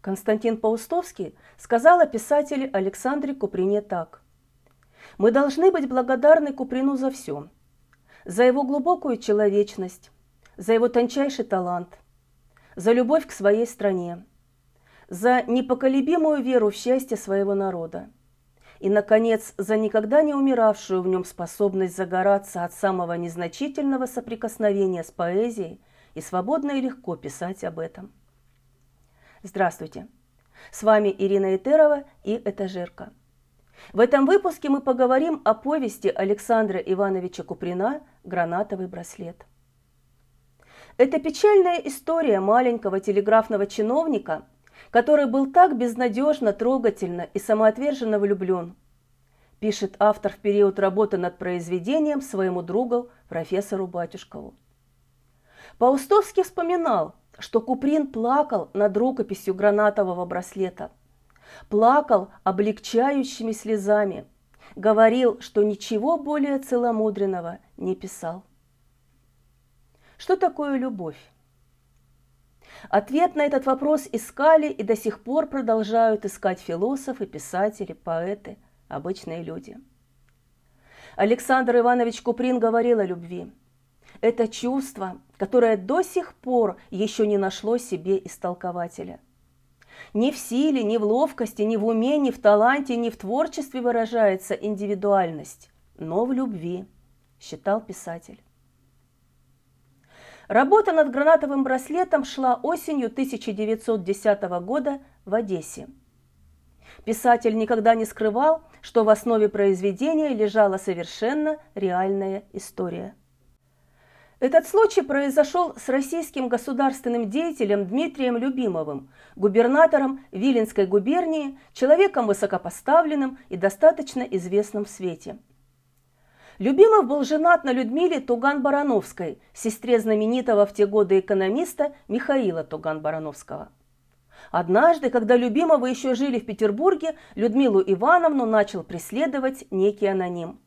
Константин Паустовский сказал о писателе Александре Куприне так. «Мы должны быть благодарны Куприну за все. За его глубокую человечность, за его тончайший талант, за любовь к своей стране, за непоколебимую веру в счастье своего народа и, наконец, за никогда не умиравшую в нем способность загораться от самого незначительного соприкосновения с поэзией и свободно и легко писать об этом. Здравствуйте! С вами Ирина Итерова и Этажерка. В этом выпуске мы поговорим о повести Александра Ивановича Куприна «Гранатовый браслет». Это печальная история маленького телеграфного чиновника, который был так безнадежно, трогательно и самоотверженно влюблен, пишет автор в период работы над произведением своему другу, профессору Батюшкову. Паустовский вспоминал, что Куприн плакал над рукописью гранатового браслета. Плакал облегчающими слезами. Говорил, что ничего более целомудренного не писал. Что такое любовь? Ответ на этот вопрос искали и до сих пор продолжают искать философы, писатели, поэты, обычные люди. Александр Иванович Куприн говорил о любви. Это чувство, которое до сих пор еще не нашло себе истолкователя. Ни в силе, ни в ловкости, ни в уме, ни в таланте, ни в творчестве выражается индивидуальность, но в любви, считал писатель. Работа над гранатовым браслетом шла осенью 1910 года в Одессе. Писатель никогда не скрывал, что в основе произведения лежала совершенно реальная история. Этот случай произошел с российским государственным деятелем Дмитрием Любимовым, губернатором Виленской губернии, человеком высокопоставленным и достаточно известным в свете – Любимов был женат на Людмиле Туган-Барановской, сестре знаменитого в те годы экономиста Михаила Туган-Барановского. Однажды, когда Любимовы еще жили в Петербурге, Людмилу Ивановну начал преследовать некий аноним.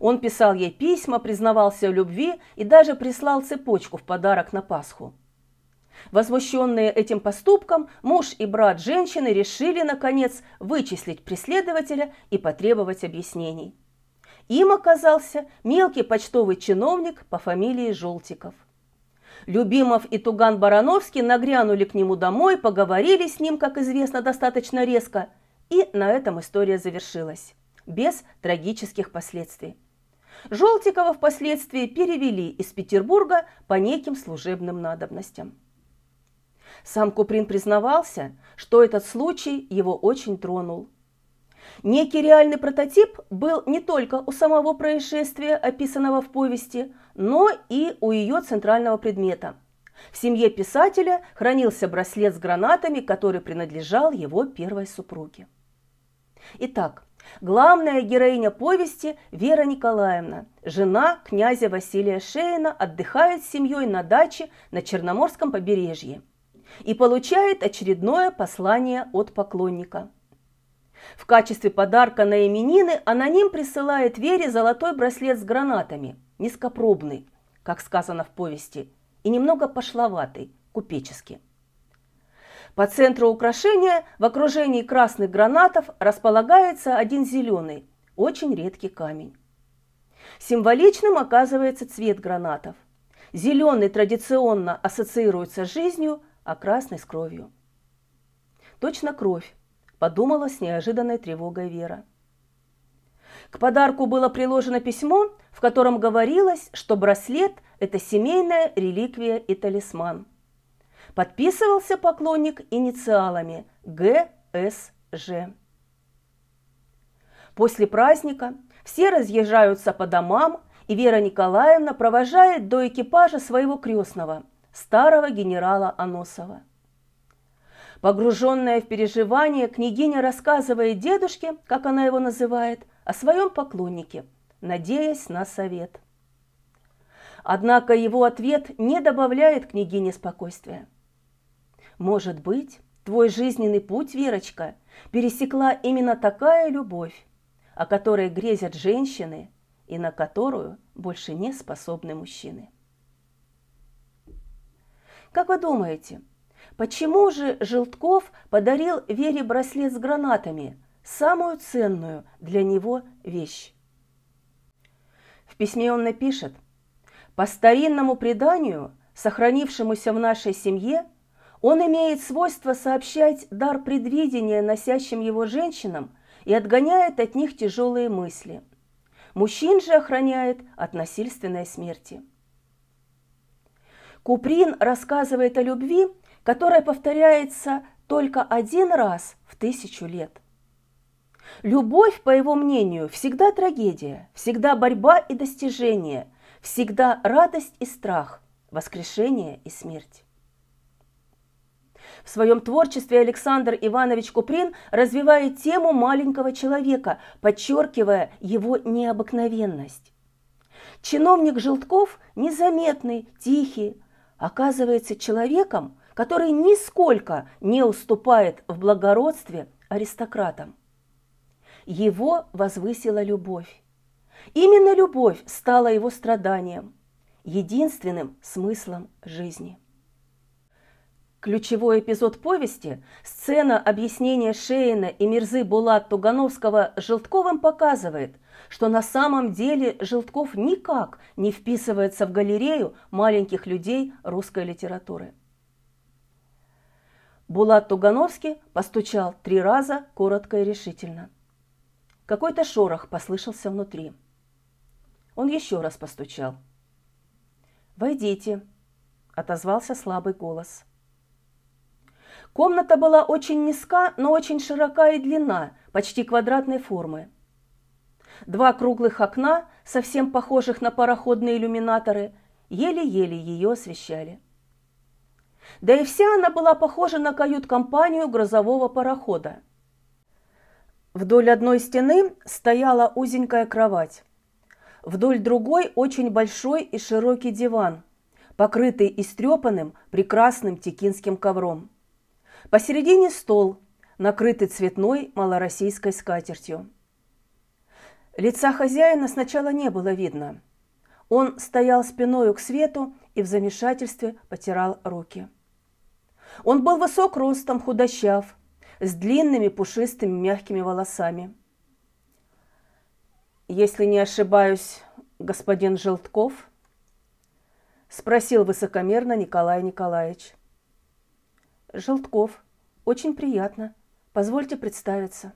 Он писал ей письма, признавался в любви и даже прислал цепочку в подарок на Пасху. Возмущенные этим поступком, муж и брат женщины решили, наконец, вычислить преследователя и потребовать объяснений. Им оказался мелкий почтовый чиновник по фамилии Желтиков. Любимов и Туган Барановский нагрянули к нему домой, поговорили с ним, как известно, достаточно резко, и на этом история завершилась, без трагических последствий. Желтикова впоследствии перевели из Петербурга по неким служебным надобностям. Сам Куприн признавался, что этот случай его очень тронул – Некий реальный прототип был не только у самого происшествия, описанного в повести, но и у ее центрального предмета. В семье писателя хранился браслет с гранатами, который принадлежал его первой супруге. Итак, главная героиня повести Вера Николаевна, жена князя Василия Шейна, отдыхает с семьей на даче на Черноморском побережье и получает очередное послание от поклонника – в качестве подарка на именины аноним присылает Вере золотой браслет с гранатами, низкопробный, как сказано в повести, и немного пошловатый, купеческий. По центру украшения в окружении красных гранатов располагается один зеленый, очень редкий камень. Символичным оказывается цвет гранатов. Зеленый традиционно ассоциируется с жизнью, а красный с кровью. Точно кровь, подумала с неожиданной тревогой Вера. К подарку было приложено письмо, в котором говорилось, что браслет – это семейная реликвия и талисман. Подписывался поклонник инициалами ГСЖ. После праздника все разъезжаются по домам, и Вера Николаевна провожает до экипажа своего крестного, старого генерала Аносова. Погруженная в переживания, княгиня рассказывает дедушке, как она его называет, о своем поклоннике, надеясь на совет. Однако его ответ не добавляет княгине спокойствия. Может быть, твой жизненный путь, Верочка, пересекла именно такая любовь, о которой грезят женщины и на которую больше не способны мужчины. Как вы думаете, Почему же Желтков подарил Вере браслет с гранатами, самую ценную для него вещь? В письме он напишет, «По старинному преданию, сохранившемуся в нашей семье, он имеет свойство сообщать дар предвидения носящим его женщинам и отгоняет от них тяжелые мысли. Мужчин же охраняет от насильственной смерти. Куприн рассказывает о любви, которая повторяется только один раз в тысячу лет. Любовь, по его мнению, всегда трагедия, всегда борьба и достижение, всегда радость и страх, воскрешение и смерть. В своем творчестве Александр Иванович Куприн развивает тему маленького человека, подчеркивая его необыкновенность. Чиновник Желтков, незаметный, тихий, оказывается человеком, который нисколько не уступает в благородстве аристократам. Его возвысила любовь. Именно любовь стала его страданием, единственным смыслом жизни. Ключевой эпизод повести, сцена объяснения Шейна и Мирзы Булат Тугановского Желтковым показывает, что на самом деле Желтков никак не вписывается в галерею маленьких людей русской литературы. Булат Тугановский постучал три раза, коротко и решительно. Какой-то шорох послышался внутри. Он еще раз постучал. «Войдите», – отозвался слабый голос. Комната была очень низка, но очень широка и длинна, почти квадратной формы. Два круглых окна, совсем похожих на пароходные иллюминаторы, еле-еле ее освещали. Да и вся она была похожа на кают-компанию грузового парохода. Вдоль одной стены стояла узенькая кровать. Вдоль другой очень большой и широкий диван, покрытый истрепанным прекрасным текинским ковром. Посередине стол, накрытый цветной малороссийской скатертью. Лица хозяина сначала не было видно. Он стоял спиною к свету и в замешательстве потирал руки. Он был высок ростом, худощав, с длинными пушистыми мягкими волосами. «Если не ошибаюсь, господин Желтков?» – спросил высокомерно Николай Николаевич. Желтков. Очень приятно. Позвольте представиться.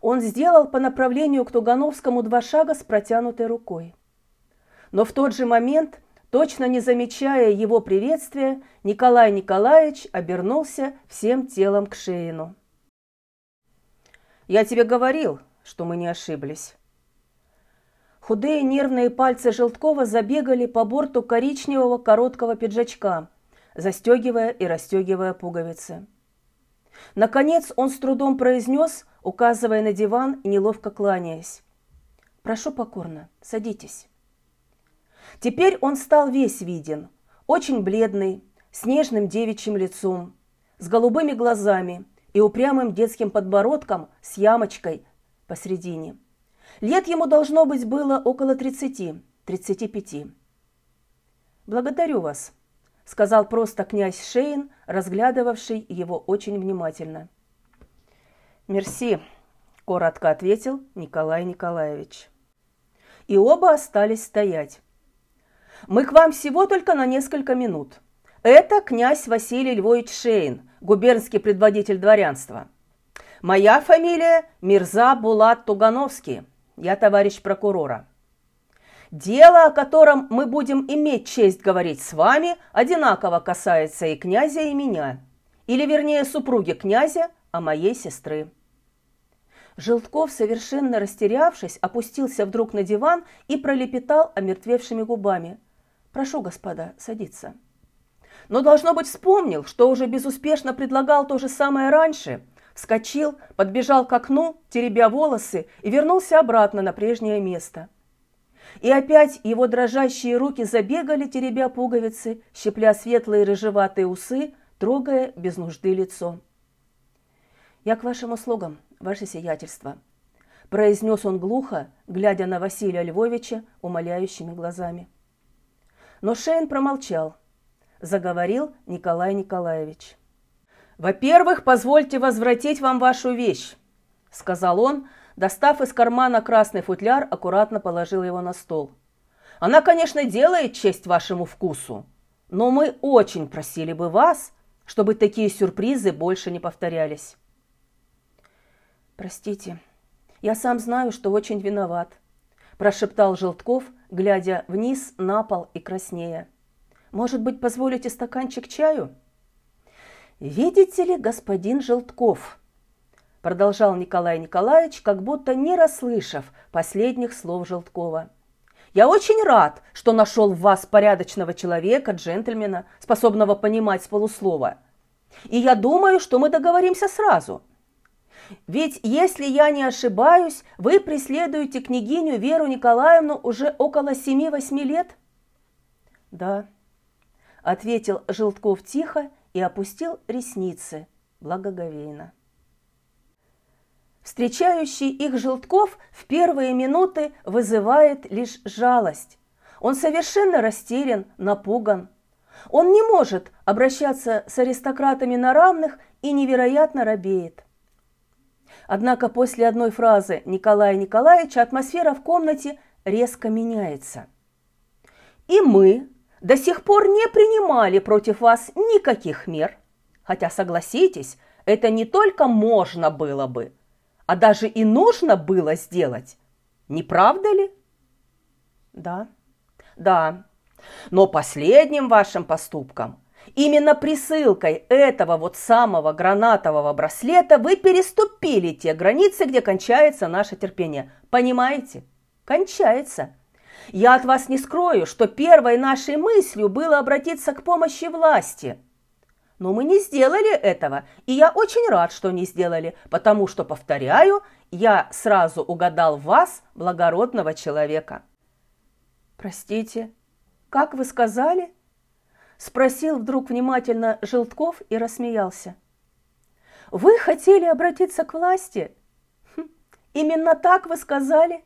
Он сделал по направлению к Тугановскому два шага с протянутой рукой. Но в тот же момент, точно не замечая его приветствия, Николай Николаевич обернулся всем телом к Шеину. «Я тебе говорил, что мы не ошиблись». Худые нервные пальцы Желткова забегали по борту коричневого короткого пиджачка – застегивая и расстегивая пуговицы. Наконец он с трудом произнес, указывая на диван и неловко кланяясь. «Прошу покорно, садитесь». Теперь он стал весь виден, очень бледный, с нежным девичьим лицом, с голубыми глазами и упрямым детским подбородком с ямочкой посредине. Лет ему должно быть было около 30-35. «Благодарю вас», сказал просто князь Шейн, разглядывавший его очень внимательно. «Мерси», – коротко ответил Николай Николаевич. И оба остались стоять. «Мы к вам всего только на несколько минут. Это князь Василий Львович Шейн, губернский предводитель дворянства. Моя фамилия Мирза Булат Тугановский, я товарищ прокурора. Дело, о котором мы будем иметь честь говорить с вами, одинаково касается и князя, и меня. Или, вернее, супруги князя, а моей сестры. Желтков, совершенно растерявшись, опустился вдруг на диван и пролепетал омертвевшими губами. «Прошу, господа, садиться». Но, должно быть, вспомнил, что уже безуспешно предлагал то же самое раньше. Вскочил, подбежал к окну, теребя волосы, и вернулся обратно на прежнее место – и опять его дрожащие руки забегали, теребя пуговицы, щепля светлые рыжеватые усы, трогая без нужды лицо. «Я к вашим услугам, ваше сиятельство», – произнес он глухо, глядя на Василия Львовича умоляющими глазами. Но Шейн промолчал. заговорил Николай Николаевич. «Во-первых, позвольте возвратить вам вашу вещь», – сказал он, достав из кармана красный футляр, аккуратно положил его на стол. «Она, конечно, делает честь вашему вкусу, но мы очень просили бы вас, чтобы такие сюрпризы больше не повторялись». «Простите, я сам знаю, что очень виноват», – прошептал Желтков, глядя вниз на пол и краснея. «Может быть, позволите стаканчик чаю?» «Видите ли, господин Желтков», – продолжал Николай Николаевич, как будто не расслышав последних слов Желткова. «Я очень рад, что нашел в вас порядочного человека, джентльмена, способного понимать с полуслова. И я думаю, что мы договоримся сразу. Ведь, если я не ошибаюсь, вы преследуете княгиню Веру Николаевну уже около семи-восьми лет?» «Да», – ответил Желтков тихо и опустил ресницы благоговейно. Встречающий их Желтков в первые минуты вызывает лишь жалость. Он совершенно растерян, напуган. Он не может обращаться с аристократами на равных и невероятно робеет. Однако после одной фразы Николая Николаевича атмосфера в комнате резко меняется. И мы до сих пор не принимали против вас никаких мер. Хотя, согласитесь, это не только можно было бы, а даже и нужно было сделать. Не правда ли? Да. Да. Но последним вашим поступком – Именно присылкой этого вот самого гранатового браслета вы переступили те границы, где кончается наше терпение. Понимаете? Кончается. Я от вас не скрою, что первой нашей мыслью было обратиться к помощи власти. Но мы не сделали этого, и я очень рад, что не сделали, потому что, повторяю, я сразу угадал вас, благородного человека. Простите, как вы сказали? Спросил вдруг внимательно Желтков и рассмеялся. «Вы хотели обратиться к власти? Хм, именно так вы сказали?»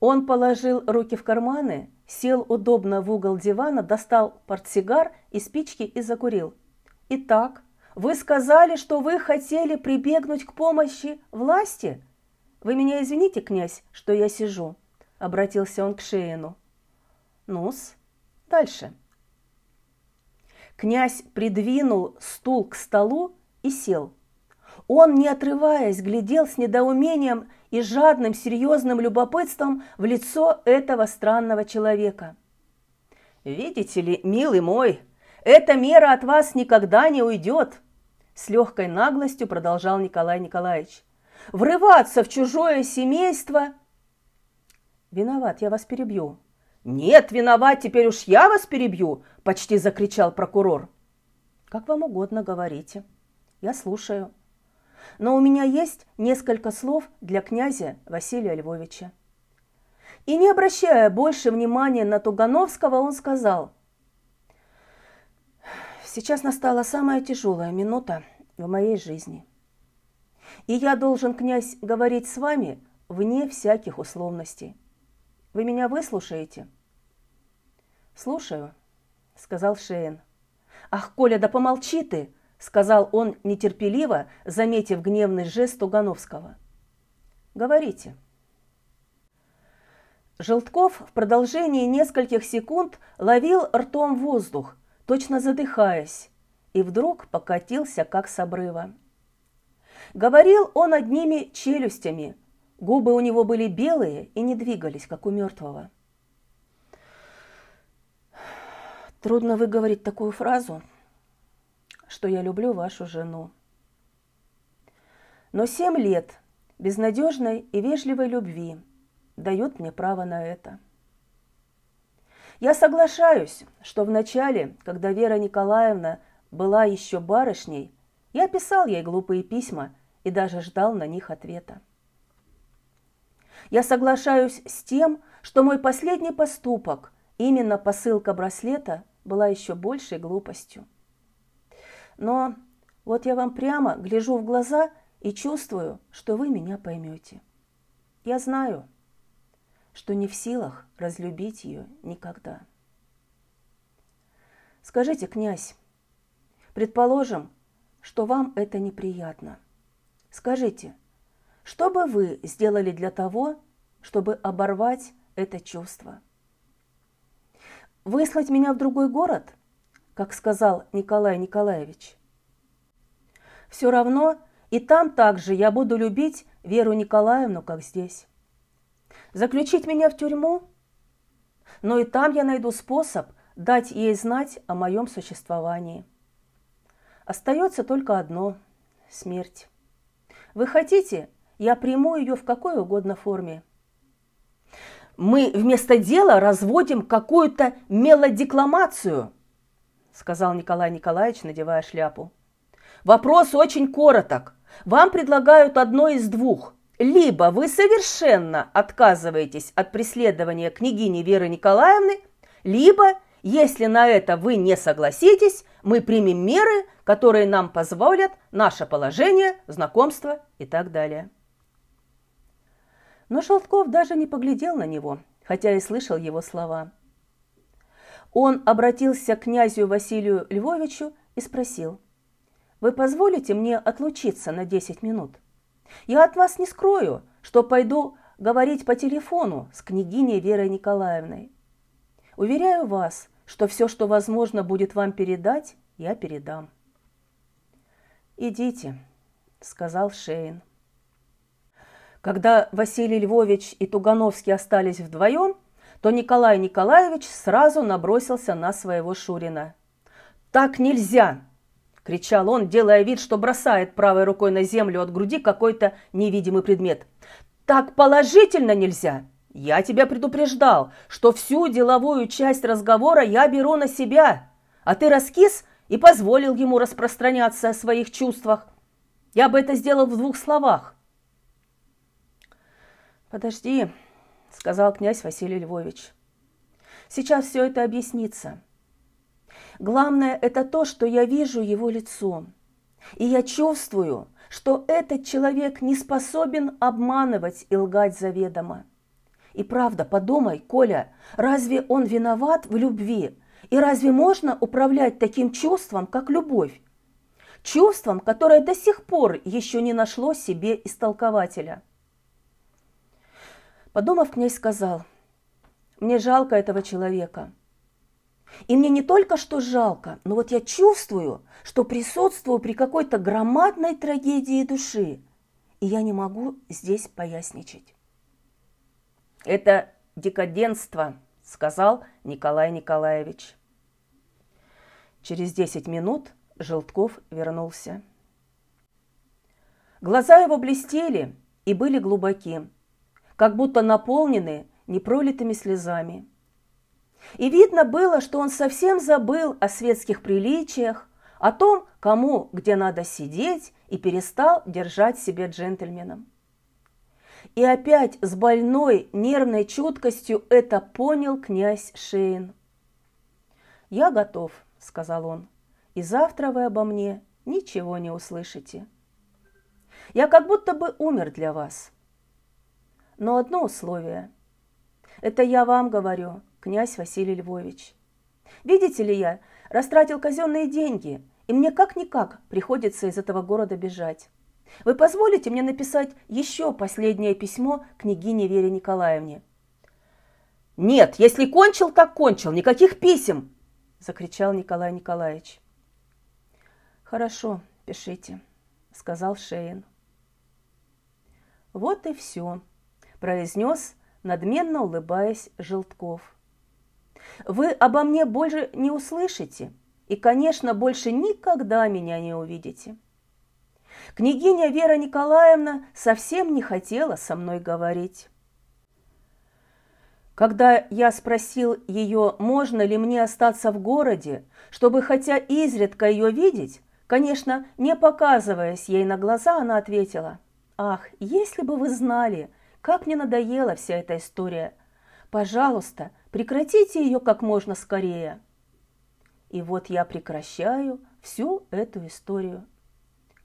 Он положил руки в карманы, сел удобно в угол дивана, достал портсигар и спички и закурил. «Итак, вы сказали, что вы хотели прибегнуть к помощи власти? Вы меня извините, князь, что я сижу?» – обратился он к Шеину. «Ну-с, дальше». Князь придвинул стул к столу и сел. Он, не отрываясь, глядел с недоумением и жадным серьезным любопытством в лицо этого странного человека. «Видите ли, милый мой, эта мера от вас никогда не уйдет!» С легкой наглостью продолжал Николай Николаевич. «Врываться в чужое семейство...» «Виноват, я вас перебью», «Нет, виноват, теперь уж я вас перебью!» – почти закричал прокурор. «Как вам угодно, говорите. Я слушаю. Но у меня есть несколько слов для князя Василия Львовича». И не обращая больше внимания на Тугановского, он сказал, «Сейчас настала самая тяжелая минута в моей жизни. И я должен, князь, говорить с вами вне всяких условностей. Вы меня выслушаете?» «Слушаю», — сказал Шейн. «Ах, Коля, да помолчи ты!» — сказал он нетерпеливо, заметив гневный жест Тугановского. «Говорите». Желтков в продолжении нескольких секунд ловил ртом воздух, точно задыхаясь, и вдруг покатился, как с обрыва. Говорил он одними челюстями, губы у него были белые и не двигались, как у мертвого. Трудно выговорить такую фразу, что я люблю вашу жену. Но семь лет безнадежной и вежливой любви дают мне право на это. Я соглашаюсь, что в начале, когда Вера Николаевна была еще барышней, я писал ей глупые письма и даже ждал на них ответа. Я соглашаюсь с тем, что мой последний поступок, именно посылка браслета, была еще большей глупостью. Но вот я вам прямо гляжу в глаза и чувствую, что вы меня поймете. Я знаю, что не в силах разлюбить ее никогда. Скажите, князь, предположим, что вам это неприятно. Скажите, что бы вы сделали для того, чтобы оборвать это чувство? Выслать меня в другой город, как сказал Николай Николаевич? Все равно и там также я буду любить Веру Николаевну, как здесь. Заключить меня в тюрьму? Но и там я найду способ дать ей знать о моем существовании. Остается только одно – смерть. Вы хотите, я приму ее в какой угодно форме. Мы вместо дела разводим какую-то мелодекламацию, сказал Николай Николаевич, надевая шляпу. Вопрос очень короток. Вам предлагают одно из двух. Либо вы совершенно отказываетесь от преследования княгини Веры Николаевны, либо, если на это вы не согласитесь, мы примем меры, которые нам позволят наше положение, знакомство и так далее. Но Шелтков даже не поглядел на него, хотя и слышал его слова. Он обратился к князю Василию Львовичу и спросил – вы позволите мне отлучиться на 10 минут? Я от вас не скрою, что пойду говорить по телефону с княгиней Верой Николаевной. Уверяю вас, что все, что возможно будет вам передать, я передам. «Идите», — сказал Шейн. Когда Василий Львович и Тугановский остались вдвоем, то Николай Николаевич сразу набросился на своего Шурина. «Так нельзя! кричал он, делая вид, что бросает правой рукой на землю от груди какой-то невидимый предмет. «Так положительно нельзя! Я тебя предупреждал, что всю деловую часть разговора я беру на себя, а ты раскис и позволил ему распространяться о своих чувствах. Я бы это сделал в двух словах». «Подожди», — сказал князь Василий Львович. «Сейчас все это объяснится». Главное – это то, что я вижу его лицом. И я чувствую, что этот человек не способен обманывать и лгать заведомо. И правда, подумай, Коля, разве он виноват в любви? И разве можно управлять таким чувством, как любовь? Чувством, которое до сих пор еще не нашло себе истолкователя. Подумав, князь сказал, «Мне жалко этого человека. И мне не только что жалко, но вот я чувствую, что присутствую при какой-то громадной трагедии души, и я не могу здесь поясничать. Это декаденство, сказал Николай Николаевич. Через десять минут Желтков вернулся. Глаза его блестели и были глубоки, как будто наполнены непролитыми слезами – и видно было, что он совсем забыл о светских приличиях, о том, кому где надо сидеть, и перестал держать себя джентльменом. И опять с больной нервной чуткостью это понял князь Шейн. «Я готов», — сказал он, — «и завтра вы обо мне ничего не услышите. Я как будто бы умер для вас. Но одно условие. Это я вам говорю, князь Василий Львович. Видите ли я, растратил казенные деньги, и мне как-никак приходится из этого города бежать. Вы позволите мне написать еще последнее письмо княгине Вере Николаевне? Нет, если кончил, так кончил, никаких писем, закричал Николай Николаевич. Хорошо, пишите, сказал Шейн. Вот и все, произнес, надменно улыбаясь Желтков. Вы обо мне больше не услышите и, конечно, больше никогда меня не увидите. Княгиня Вера Николаевна совсем не хотела со мной говорить. Когда я спросил ее, можно ли мне остаться в городе, чтобы хотя изредка ее видеть, конечно, не показываясь ей на глаза, она ответила, «Ах, если бы вы знали, как мне надоела вся эта история! Пожалуйста, Прекратите ее как можно скорее. И вот я прекращаю всю эту историю.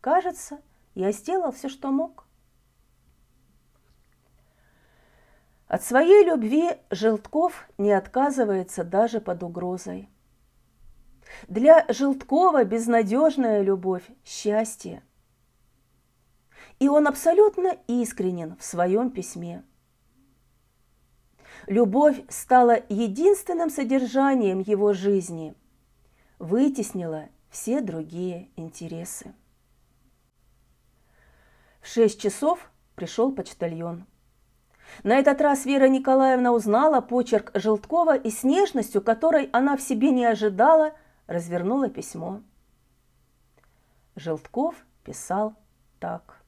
Кажется, я сделал все, что мог. От своей любви Желтков не отказывается даже под угрозой. Для Желткова безнадежная любовь – счастье. И он абсолютно искренен в своем письме. Любовь стала единственным содержанием его жизни, вытеснила все другие интересы. В шесть часов пришел почтальон. На этот раз Вера Николаевна узнала почерк Желткова и с нежностью, которой она в себе не ожидала, развернула письмо. Желтков писал так.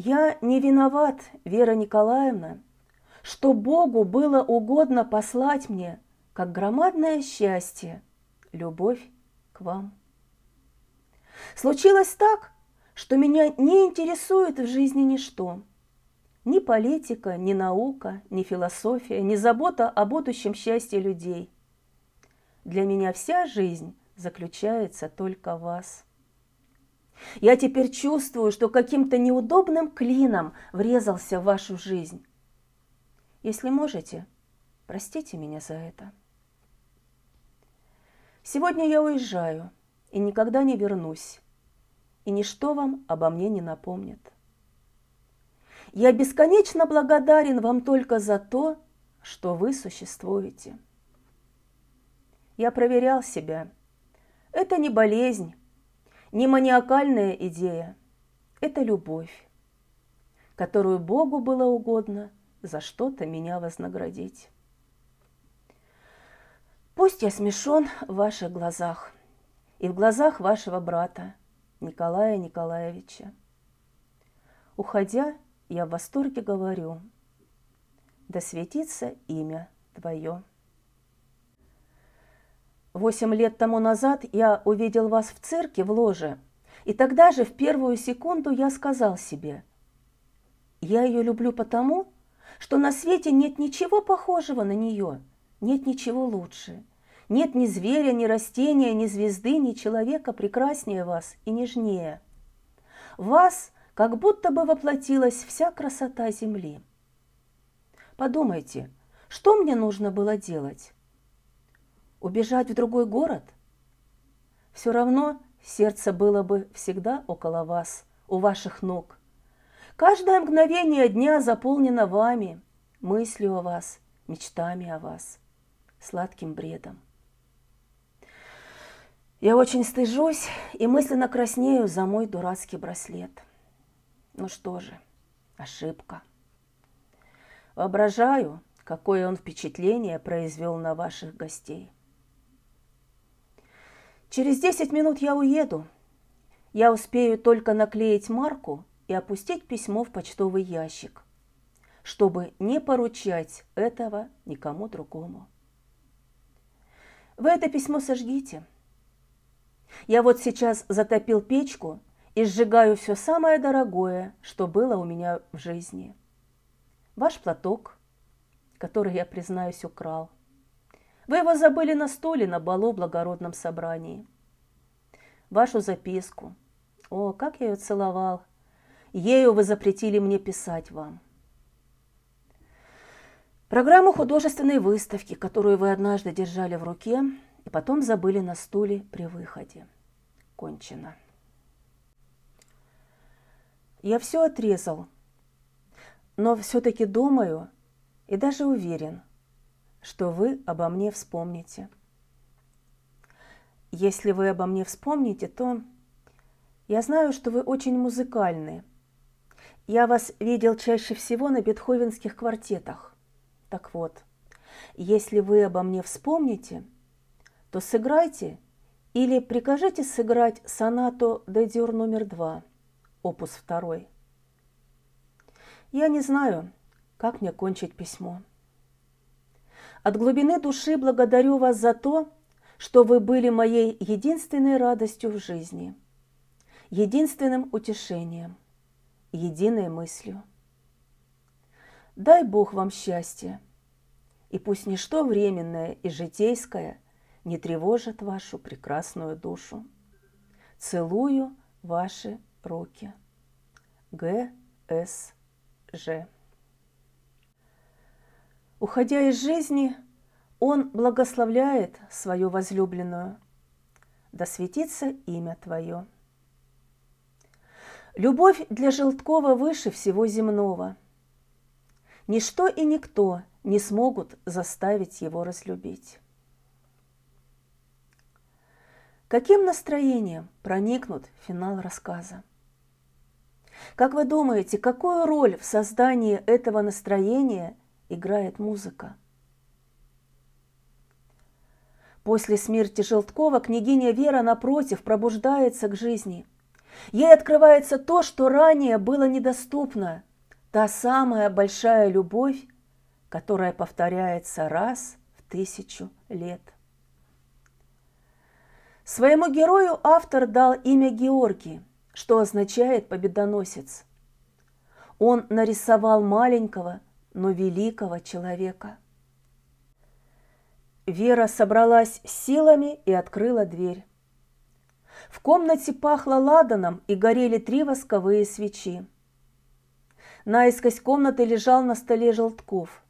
«Я не виноват, Вера Николаевна, что Богу было угодно послать мне, как громадное счастье, любовь к вам. Случилось так, что меня не интересует в жизни ничто. Ни политика, ни наука, ни философия, ни забота о будущем счастье людей. Для меня вся жизнь заключается только в вас. Я теперь чувствую, что каким-то неудобным клином врезался в вашу жизнь. Если можете, простите меня за это. Сегодня я уезжаю и никогда не вернусь, и ничто вам обо мне не напомнит. Я бесконечно благодарен вам только за то, что вы существуете. Я проверял себя. Это не болезнь, не маниакальная идея. Это любовь, которую Богу было угодно за что-то меня вознаградить. Пусть я смешон в ваших глазах и в глазах вашего брата Николая Николаевича. Уходя, я в восторге говорю, да светится имя Твое. Восемь лет тому назад я увидел вас в церкви в ложе, и тогда же в первую секунду я сказал себе, я ее люблю потому, что на свете нет ничего похожего на нее, нет ничего лучше. Нет ни зверя, ни растения, ни звезды, ни человека прекраснее вас и нежнее. вас как будто бы воплотилась вся красота земли. Подумайте, что мне нужно было делать? Убежать в другой город? Все равно сердце было бы всегда около вас, у ваших ног. Каждое мгновение дня заполнено вами, мыслью о вас, мечтами о вас, сладким бредом. Я очень стыжусь и мысленно краснею за мой дурацкий браслет. Ну что же, ошибка. Воображаю, какое он впечатление произвел на ваших гостей. Через десять минут я уеду. Я успею только наклеить марку и опустить письмо в почтовый ящик, чтобы не поручать этого никому другому. Вы это письмо сожгите. Я вот сейчас затопил печку и сжигаю все самое дорогое, что было у меня в жизни. Ваш платок, который я, признаюсь, украл – вы его забыли на столе на балу благородном собрании. Вашу записку. О, как я ее целовал. Ею вы запретили мне писать вам. Программу художественной выставки, которую вы однажды держали в руке и потом забыли на стуле при выходе. Кончено. Я все отрезал, но все-таки думаю и даже уверен – что вы обо мне вспомните. Если вы обо мне вспомните, то я знаю, что вы очень музыкальны. Я вас видел чаще всего на бетховенских квартетах. Так вот, если вы обо мне вспомните, то сыграйте или прикажите сыграть сонату де номер два, опус второй. Я не знаю, как мне кончить письмо. От глубины души благодарю вас за то, что вы были моей единственной радостью в жизни, единственным утешением, единой мыслью. Дай Бог вам счастья, и пусть ничто временное и житейское не тревожит вашу прекрасную душу. Целую ваши руки. Г. С. Ж. Уходя из жизни, Он благословляет свою возлюбленную. Да светится имя Твое. Любовь для Желткова выше всего земного. Ничто и никто не смогут заставить его разлюбить. Каким настроением проникнут финал рассказа? Как вы думаете, какую роль в создании этого настроения играет музыка? После смерти Желткова княгиня Вера, напротив, пробуждается к жизни. Ей открывается то, что ранее было недоступно. Та самая большая любовь, которая повторяется раз в тысячу лет. Своему герою автор дал имя Георгий, что означает «победоносец». Он нарисовал маленького, но великого человека. Вера собралась силами и открыла дверь. В комнате пахло ладаном и горели три восковые свечи. Наискось комнаты лежал на столе Желтков.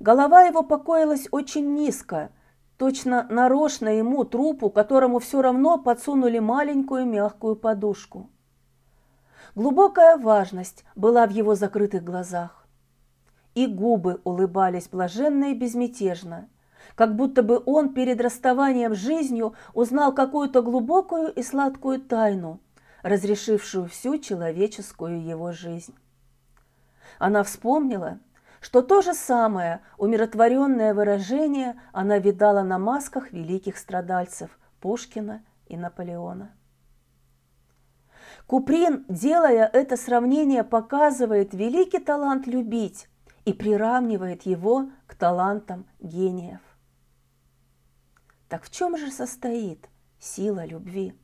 Голова его покоилась очень низко, точно нарочно ему, трупу, которому все равно подсунули маленькую мягкую подушку. Глубокая важность была в его закрытых глазах. И губы улыбались блаженно и безмятежно, как будто бы он перед расставанием с жизнью узнал какую-то глубокую и сладкую тайну, разрешившую всю человеческую его жизнь. Она вспомнила, что то же самое умиротворенное выражение она видала на масках великих страдальцев Пушкина и Наполеона. Куприн, делая это сравнение, показывает великий талант любить и приравнивает его к талантам гениев. Так в чем же состоит сила любви?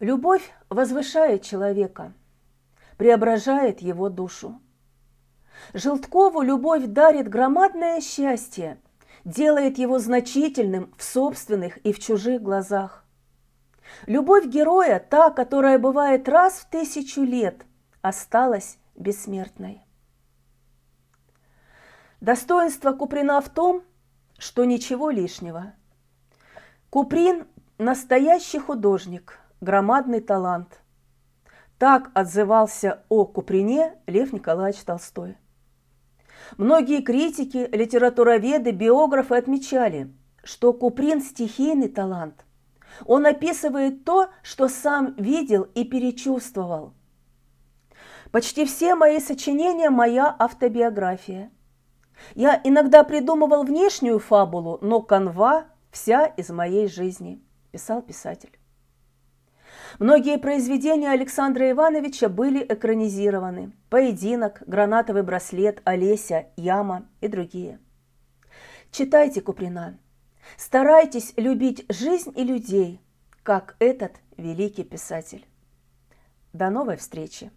Любовь возвышает человека, преображает его душу. Желткову любовь дарит громадное счастье, делает его значительным в собственных и в чужих глазах. Любовь героя, та, которая бывает раз в тысячу лет, осталась бессмертной. Достоинство Куприна в том, что ничего лишнего. Куприн – настоящий художник, громадный талант. Так отзывался о Куприне Лев Николаевич Толстой. Многие критики, литературоведы, биографы отмечали, что Куприн – стихийный талант. Он описывает то, что сам видел и перечувствовал. Почти все мои сочинения – моя автобиография – я иногда придумывал внешнюю фабулу, но канва вся из моей жизни, писал писатель. Многие произведения Александра Ивановича были экранизированы. «Поединок», «Гранатовый браслет», «Олеся», «Яма» и другие. Читайте Куприна. Старайтесь любить жизнь и людей, как этот великий писатель. До новой встречи!